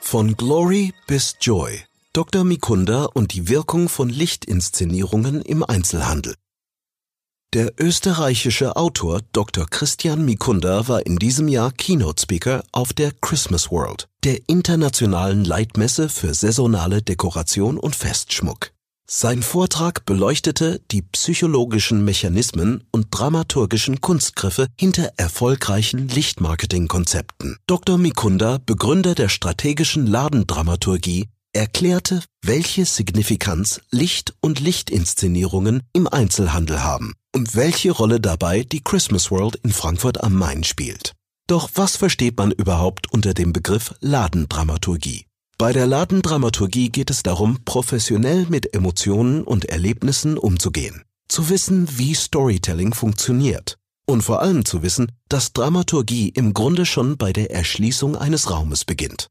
Von Glory bis Joy. Dr. Mikunda und die Wirkung von Lichtinszenierungen im Einzelhandel. Der österreichische Autor Dr. Christian Mikunda war in diesem Jahr Keynote Speaker auf der Christmas World, der internationalen Leitmesse für saisonale Dekoration und Festschmuck. Sein Vortrag beleuchtete die psychologischen Mechanismen und dramaturgischen Kunstgriffe hinter erfolgreichen Lichtmarketingkonzepten. Dr. Mikunda, Begründer der strategischen Ladendramaturgie, erklärte, welche Signifikanz Licht und Lichtinszenierungen im Einzelhandel haben und welche Rolle dabei die Christmas World in Frankfurt am Main spielt. Doch was versteht man überhaupt unter dem Begriff Ladendramaturgie? Bei der Ladendramaturgie geht es darum, professionell mit Emotionen und Erlebnissen umzugehen, zu wissen, wie Storytelling funktioniert und vor allem zu wissen, dass Dramaturgie im Grunde schon bei der Erschließung eines Raumes beginnt.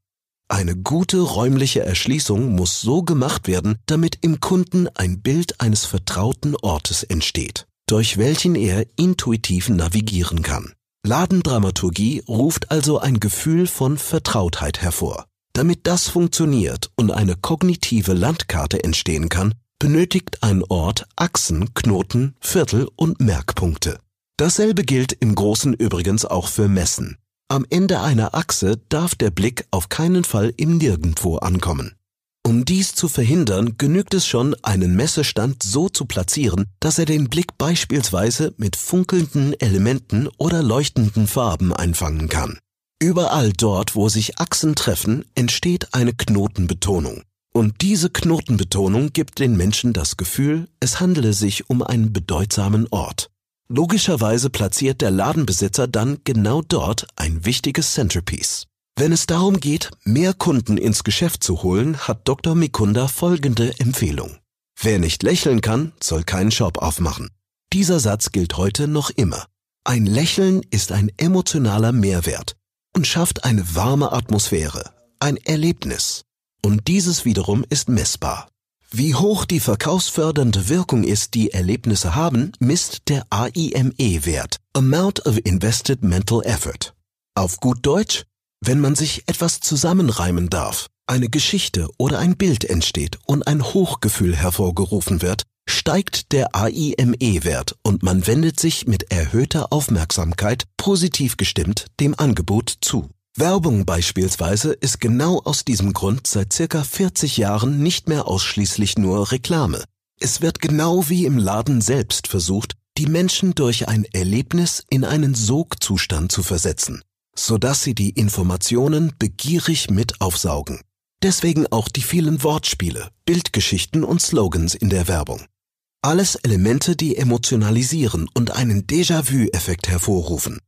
Eine gute räumliche Erschließung muss so gemacht werden, damit im Kunden ein Bild eines vertrauten Ortes entsteht, durch welchen er intuitiv navigieren kann. Ladendramaturgie ruft also ein Gefühl von Vertrautheit hervor. Damit das funktioniert und eine kognitive Landkarte entstehen kann, benötigt ein Ort Achsen, Knoten, Viertel und Merkpunkte. Dasselbe gilt im Großen übrigens auch für Messen. Am Ende einer Achse darf der Blick auf keinen Fall im Nirgendwo ankommen. Um dies zu verhindern, genügt es schon, einen Messestand so zu platzieren, dass er den Blick beispielsweise mit funkelnden Elementen oder leuchtenden Farben einfangen kann. Überall dort, wo sich Achsen treffen, entsteht eine Knotenbetonung. Und diese Knotenbetonung gibt den Menschen das Gefühl, es handele sich um einen bedeutsamen Ort. Logischerweise platziert der Ladenbesitzer dann genau dort ein wichtiges Centerpiece. Wenn es darum geht, mehr Kunden ins Geschäft zu holen, hat Dr. Mikunda folgende Empfehlung. Wer nicht lächeln kann, soll keinen Shop aufmachen. Dieser Satz gilt heute noch immer. Ein Lächeln ist ein emotionaler Mehrwert und schafft eine warme Atmosphäre, ein Erlebnis. Und dieses wiederum ist messbar. Wie hoch die verkaufsfördernde Wirkung ist, die Erlebnisse haben, misst der AIME-Wert, Amount of Invested Mental Effort. Auf gut Deutsch, wenn man sich etwas zusammenreimen darf, eine Geschichte oder ein Bild entsteht und ein Hochgefühl hervorgerufen wird, steigt der AIME-Wert und man wendet sich mit erhöhter Aufmerksamkeit positiv gestimmt dem Angebot zu. Werbung beispielsweise ist genau aus diesem Grund seit circa 40 Jahren nicht mehr ausschließlich nur Reklame. Es wird genau wie im Laden selbst versucht, die Menschen durch ein Erlebnis in einen Sogzustand zu versetzen, sodass sie die Informationen begierig mit aufsaugen. Deswegen auch die vielen Wortspiele, Bildgeschichten und Slogans in der Werbung. Alles Elemente, die emotionalisieren und einen Déjà-vu-Effekt hervorrufen.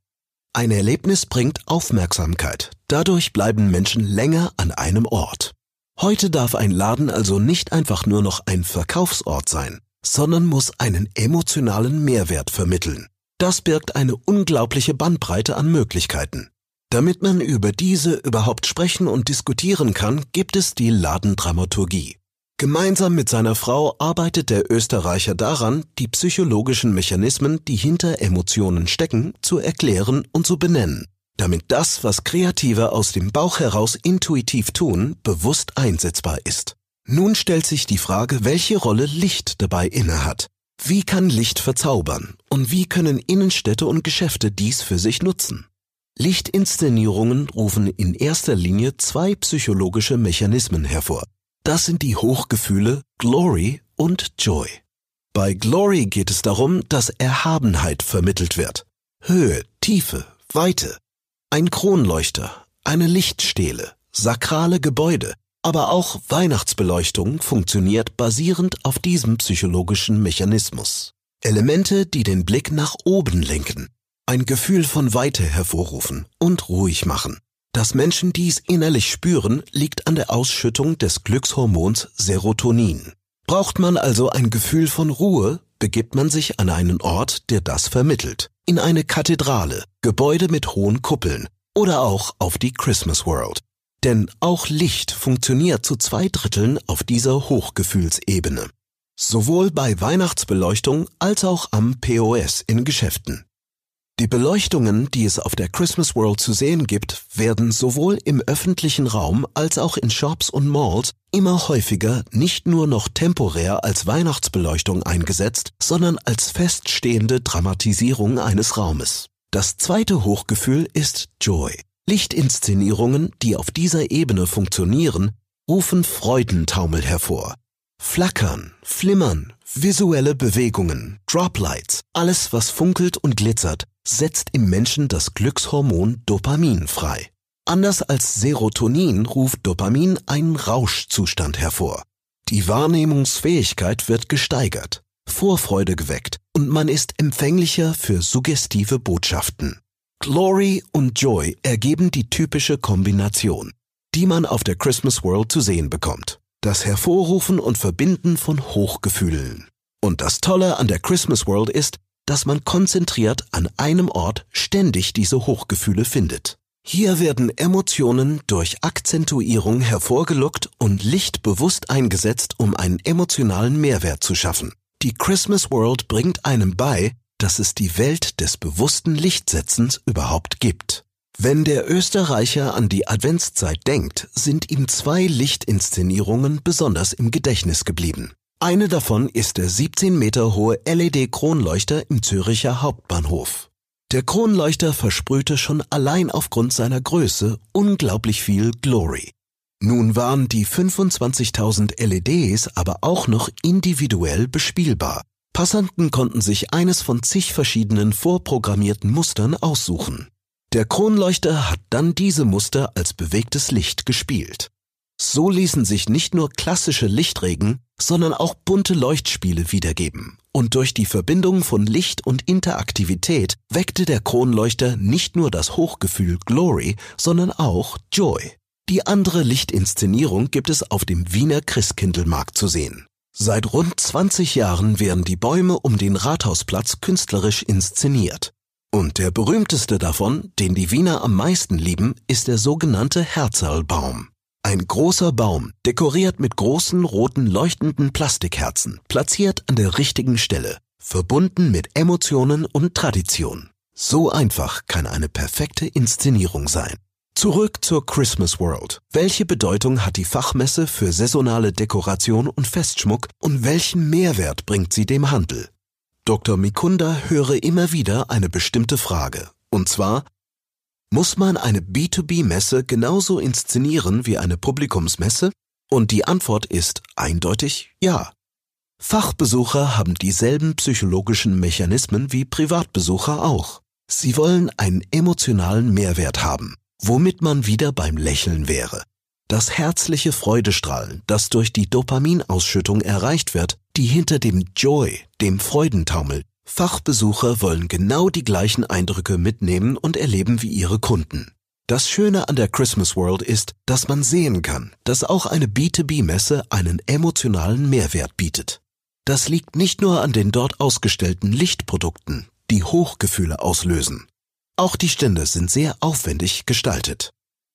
Ein Erlebnis bringt Aufmerksamkeit. Dadurch bleiben Menschen länger an einem Ort. Heute darf ein Laden also nicht einfach nur noch ein Verkaufsort sein, sondern muss einen emotionalen Mehrwert vermitteln. Das birgt eine unglaubliche Bandbreite an Möglichkeiten. Damit man über diese überhaupt sprechen und diskutieren kann, gibt es die Ladendramaturgie. Gemeinsam mit seiner Frau arbeitet der Österreicher daran, die psychologischen Mechanismen, die hinter Emotionen stecken, zu erklären und zu benennen, damit das, was Kreative aus dem Bauch heraus intuitiv tun, bewusst einsetzbar ist. Nun stellt sich die Frage, welche Rolle Licht dabei innehat. Wie kann Licht verzaubern und wie können Innenstädte und Geschäfte dies für sich nutzen? Lichtinszenierungen rufen in erster Linie zwei psychologische Mechanismen hervor. Das sind die Hochgefühle Glory und Joy. Bei Glory geht es darum, dass Erhabenheit vermittelt wird. Höhe, Tiefe, Weite. Ein Kronleuchter, eine Lichtstele, sakrale Gebäude, aber auch Weihnachtsbeleuchtung funktioniert basierend auf diesem psychologischen Mechanismus. Elemente, die den Blick nach oben lenken, ein Gefühl von Weite hervorrufen und ruhig machen. Dass Menschen dies innerlich spüren, liegt an der Ausschüttung des Glückshormons Serotonin. Braucht man also ein Gefühl von Ruhe, begibt man sich an einen Ort, der das vermittelt. In eine Kathedrale, Gebäude mit hohen Kuppeln oder auch auf die Christmas World. Denn auch Licht funktioniert zu zwei Dritteln auf dieser Hochgefühlsebene. Sowohl bei Weihnachtsbeleuchtung als auch am POS in Geschäften. Die Beleuchtungen, die es auf der Christmas World zu sehen gibt, werden sowohl im öffentlichen Raum als auch in Shops und Malls immer häufiger nicht nur noch temporär als Weihnachtsbeleuchtung eingesetzt, sondern als feststehende Dramatisierung eines Raumes. Das zweite Hochgefühl ist Joy. Lichtinszenierungen, die auf dieser Ebene funktionieren, rufen Freudentaumel hervor. Flackern, Flimmern, visuelle Bewegungen, Droplights, alles was funkelt und glitzert, setzt im Menschen das Glückshormon Dopamin frei. Anders als Serotonin ruft Dopamin einen Rauschzustand hervor. Die Wahrnehmungsfähigkeit wird gesteigert, Vorfreude geweckt und man ist empfänglicher für suggestive Botschaften. Glory und Joy ergeben die typische Kombination, die man auf der Christmas World zu sehen bekommt. Das Hervorrufen und Verbinden von Hochgefühlen. Und das Tolle an der Christmas World ist, dass man konzentriert an einem Ort ständig diese Hochgefühle findet. Hier werden Emotionen durch Akzentuierung hervorgelockt und Licht bewusst eingesetzt, um einen emotionalen Mehrwert zu schaffen. Die Christmas World bringt einem bei, dass es die Welt des bewussten Lichtsetzens überhaupt gibt. Wenn der Österreicher an die Adventszeit denkt, sind ihm zwei Lichtinszenierungen besonders im Gedächtnis geblieben. Eine davon ist der 17 Meter hohe LED-Kronleuchter im Züricher Hauptbahnhof. Der Kronleuchter versprühte schon allein aufgrund seiner Größe unglaublich viel Glory. Nun waren die 25.000 LEDs aber auch noch individuell bespielbar. Passanten konnten sich eines von zig verschiedenen vorprogrammierten Mustern aussuchen. Der Kronleuchter hat dann diese Muster als bewegtes Licht gespielt. So ließen sich nicht nur klassische Lichtregen, sondern auch bunte Leuchtspiele wiedergeben. Und durch die Verbindung von Licht und Interaktivität weckte der Kronleuchter nicht nur das Hochgefühl Glory, sondern auch Joy. Die andere Lichtinszenierung gibt es auf dem Wiener Christkindlmarkt zu sehen. Seit rund 20 Jahren werden die Bäume um den Rathausplatz künstlerisch inszeniert. Und der berühmteste davon, den die Wiener am meisten lieben, ist der sogenannte Herzerlbaum. Ein großer Baum, dekoriert mit großen roten leuchtenden Plastikherzen, platziert an der richtigen Stelle, verbunden mit Emotionen und Tradition. So einfach kann eine perfekte Inszenierung sein. Zurück zur Christmas World. Welche Bedeutung hat die Fachmesse für saisonale Dekoration und Festschmuck und welchen Mehrwert bringt sie dem Handel? Dr. Mikunda höre immer wieder eine bestimmte Frage. Und zwar, muss man eine B2B-Messe genauso inszenieren wie eine Publikumsmesse? Und die Antwort ist eindeutig ja. Fachbesucher haben dieselben psychologischen Mechanismen wie Privatbesucher auch. Sie wollen einen emotionalen Mehrwert haben, womit man wieder beim Lächeln wäre. Das herzliche Freudestrahlen, das durch die Dopaminausschüttung erreicht wird, die hinter dem Joy, dem Freudentaumel, Fachbesucher wollen genau die gleichen Eindrücke mitnehmen und erleben wie ihre Kunden. Das Schöne an der Christmas World ist, dass man sehen kann, dass auch eine B2B-Messe einen emotionalen Mehrwert bietet. Das liegt nicht nur an den dort ausgestellten Lichtprodukten, die Hochgefühle auslösen. Auch die Stände sind sehr aufwendig gestaltet.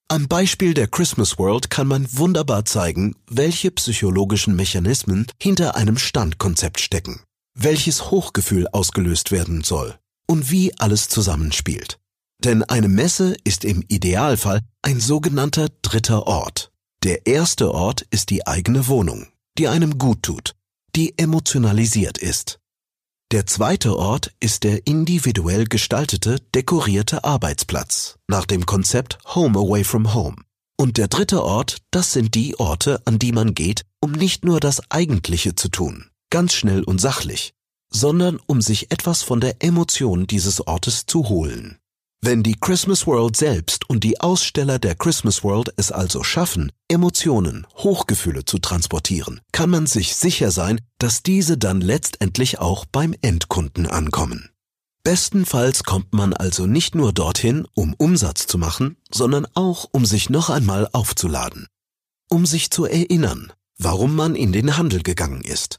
Am Beispiel der Christmas World kann man wunderbar zeigen, welche psychologischen Mechanismen hinter einem Standkonzept stecken welches Hochgefühl ausgelöst werden soll und wie alles zusammenspielt. Denn eine Messe ist im Idealfall ein sogenannter dritter Ort. Der erste Ort ist die eigene Wohnung, die einem gut tut, die emotionalisiert ist. Der zweite Ort ist der individuell gestaltete, dekorierte Arbeitsplatz nach dem Konzept Home Away from Home. Und der dritte Ort, das sind die Orte, an die man geht, um nicht nur das Eigentliche zu tun, ganz schnell und sachlich, sondern um sich etwas von der Emotion dieses Ortes zu holen. Wenn die Christmas World selbst und die Aussteller der Christmas World es also schaffen, Emotionen, Hochgefühle zu transportieren, kann man sich sicher sein, dass diese dann letztendlich auch beim Endkunden ankommen. Bestenfalls kommt man also nicht nur dorthin, um Umsatz zu machen, sondern auch, um sich noch einmal aufzuladen. Um sich zu erinnern, warum man in den Handel gegangen ist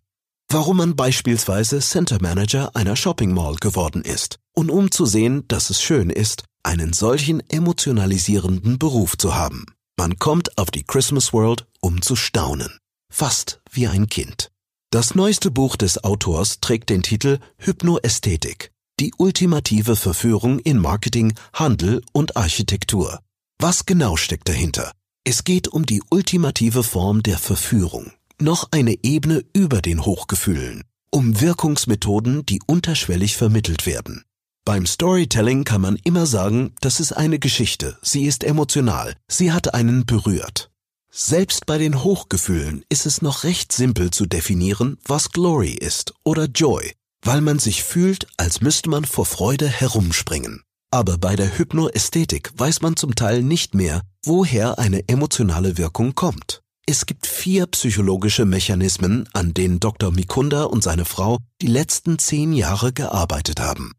warum man beispielsweise Center Manager einer Shopping Mall geworden ist und um zu sehen, dass es schön ist, einen solchen emotionalisierenden Beruf zu haben. Man kommt auf die Christmas World, um zu staunen. Fast wie ein Kind. Das neueste Buch des Autors trägt den Titel Hypnoästhetik. Die ultimative Verführung in Marketing, Handel und Architektur. Was genau steckt dahinter? Es geht um die ultimative Form der Verführung. Noch eine Ebene über den Hochgefühlen. Um Wirkungsmethoden, die unterschwellig vermittelt werden. Beim Storytelling kann man immer sagen, das ist eine Geschichte, sie ist emotional, sie hat einen berührt. Selbst bei den Hochgefühlen ist es noch recht simpel zu definieren, was Glory ist oder Joy, weil man sich fühlt, als müsste man vor Freude herumspringen. Aber bei der Hypnoästhetik weiß man zum Teil nicht mehr, woher eine emotionale Wirkung kommt. Es gibt vier psychologische Mechanismen, an denen Dr. Mikunda und seine Frau die letzten zehn Jahre gearbeitet haben.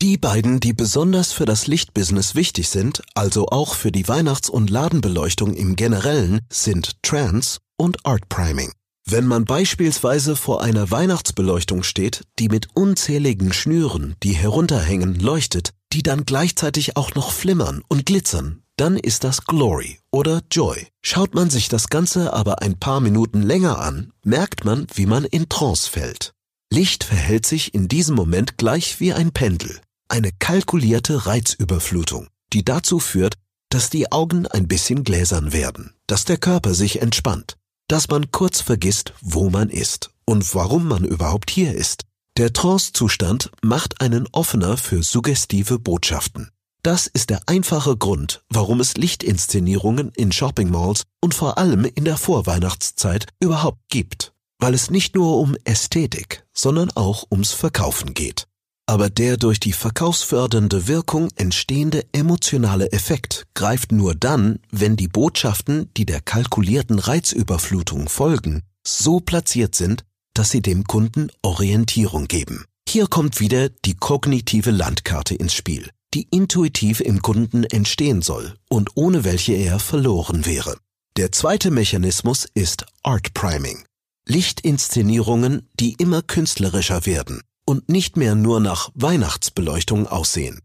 Die beiden, die besonders für das Lichtbusiness wichtig sind, also auch für die Weihnachts- und Ladenbeleuchtung im Generellen, sind Trance und Art Priming. Wenn man beispielsweise vor einer Weihnachtsbeleuchtung steht, die mit unzähligen Schnüren, die herunterhängen, leuchtet, die dann gleichzeitig auch noch flimmern und glitzern, dann ist das Glory oder Joy. Schaut man sich das Ganze aber ein paar Minuten länger an, merkt man, wie man in Trance fällt. Licht verhält sich in diesem Moment gleich wie ein Pendel eine kalkulierte Reizüberflutung, die dazu führt, dass die Augen ein bisschen gläsern werden, dass der Körper sich entspannt, dass man kurz vergisst, wo man ist und warum man überhaupt hier ist. Der Trance-Zustand macht einen offener für suggestive Botschaften. Das ist der einfache Grund, warum es Lichtinszenierungen in Shopping-Malls und vor allem in der Vorweihnachtszeit überhaupt gibt, weil es nicht nur um Ästhetik, sondern auch ums Verkaufen geht. Aber der durch die verkaufsfördernde Wirkung entstehende emotionale Effekt greift nur dann, wenn die Botschaften, die der kalkulierten Reizüberflutung folgen, so platziert sind, dass sie dem Kunden Orientierung geben. Hier kommt wieder die kognitive Landkarte ins Spiel, die intuitiv im Kunden entstehen soll und ohne welche er verloren wäre. Der zweite Mechanismus ist Art Priming. Lichtinszenierungen, die immer künstlerischer werden und nicht mehr nur nach Weihnachtsbeleuchtung aussehen.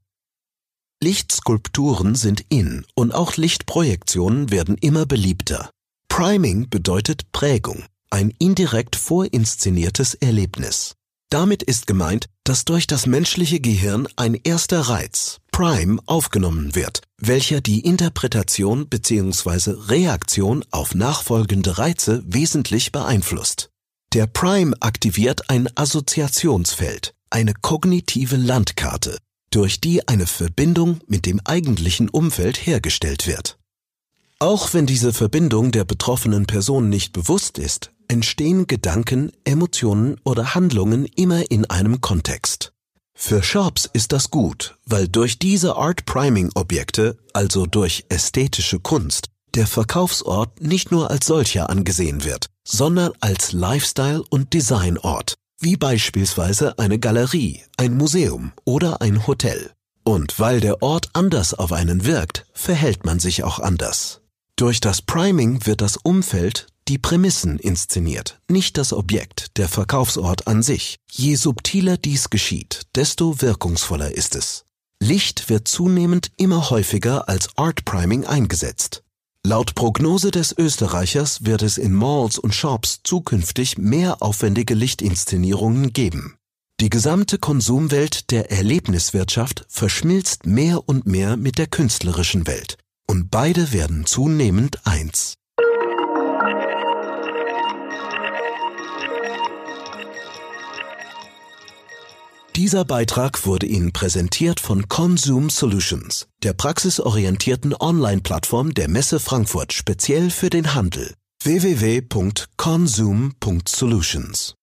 Lichtskulpturen sind in und auch Lichtprojektionen werden immer beliebter. Priming bedeutet Prägung, ein indirekt vorinszeniertes Erlebnis. Damit ist gemeint, dass durch das menschliche Gehirn ein erster Reiz, Prime, aufgenommen wird, welcher die Interpretation bzw. Reaktion auf nachfolgende Reize wesentlich beeinflusst. Der Prime aktiviert ein Assoziationsfeld, eine kognitive Landkarte, durch die eine Verbindung mit dem eigentlichen Umfeld hergestellt wird. Auch wenn diese Verbindung der betroffenen Person nicht bewusst ist, entstehen Gedanken, Emotionen oder Handlungen immer in einem Kontext. Für Shops ist das gut, weil durch diese Art Priming Objekte, also durch ästhetische Kunst, der Verkaufsort nicht nur als solcher angesehen wird, sondern als Lifestyle- und Designort, wie beispielsweise eine Galerie, ein Museum oder ein Hotel. Und weil der Ort anders auf einen wirkt, verhält man sich auch anders. Durch das Priming wird das Umfeld, die Prämissen inszeniert, nicht das Objekt, der Verkaufsort an sich. Je subtiler dies geschieht, desto wirkungsvoller ist es. Licht wird zunehmend immer häufiger als Art Priming eingesetzt. Laut Prognose des Österreichers wird es in Malls und Shops zukünftig mehr aufwendige Lichtinszenierungen geben. Die gesamte Konsumwelt der Erlebniswirtschaft verschmilzt mehr und mehr mit der künstlerischen Welt, und beide werden zunehmend eins. Dieser Beitrag wurde Ihnen präsentiert von Consum Solutions, der praxisorientierten Online-Plattform der Messe Frankfurt speziell für den Handel. www.consum.solutions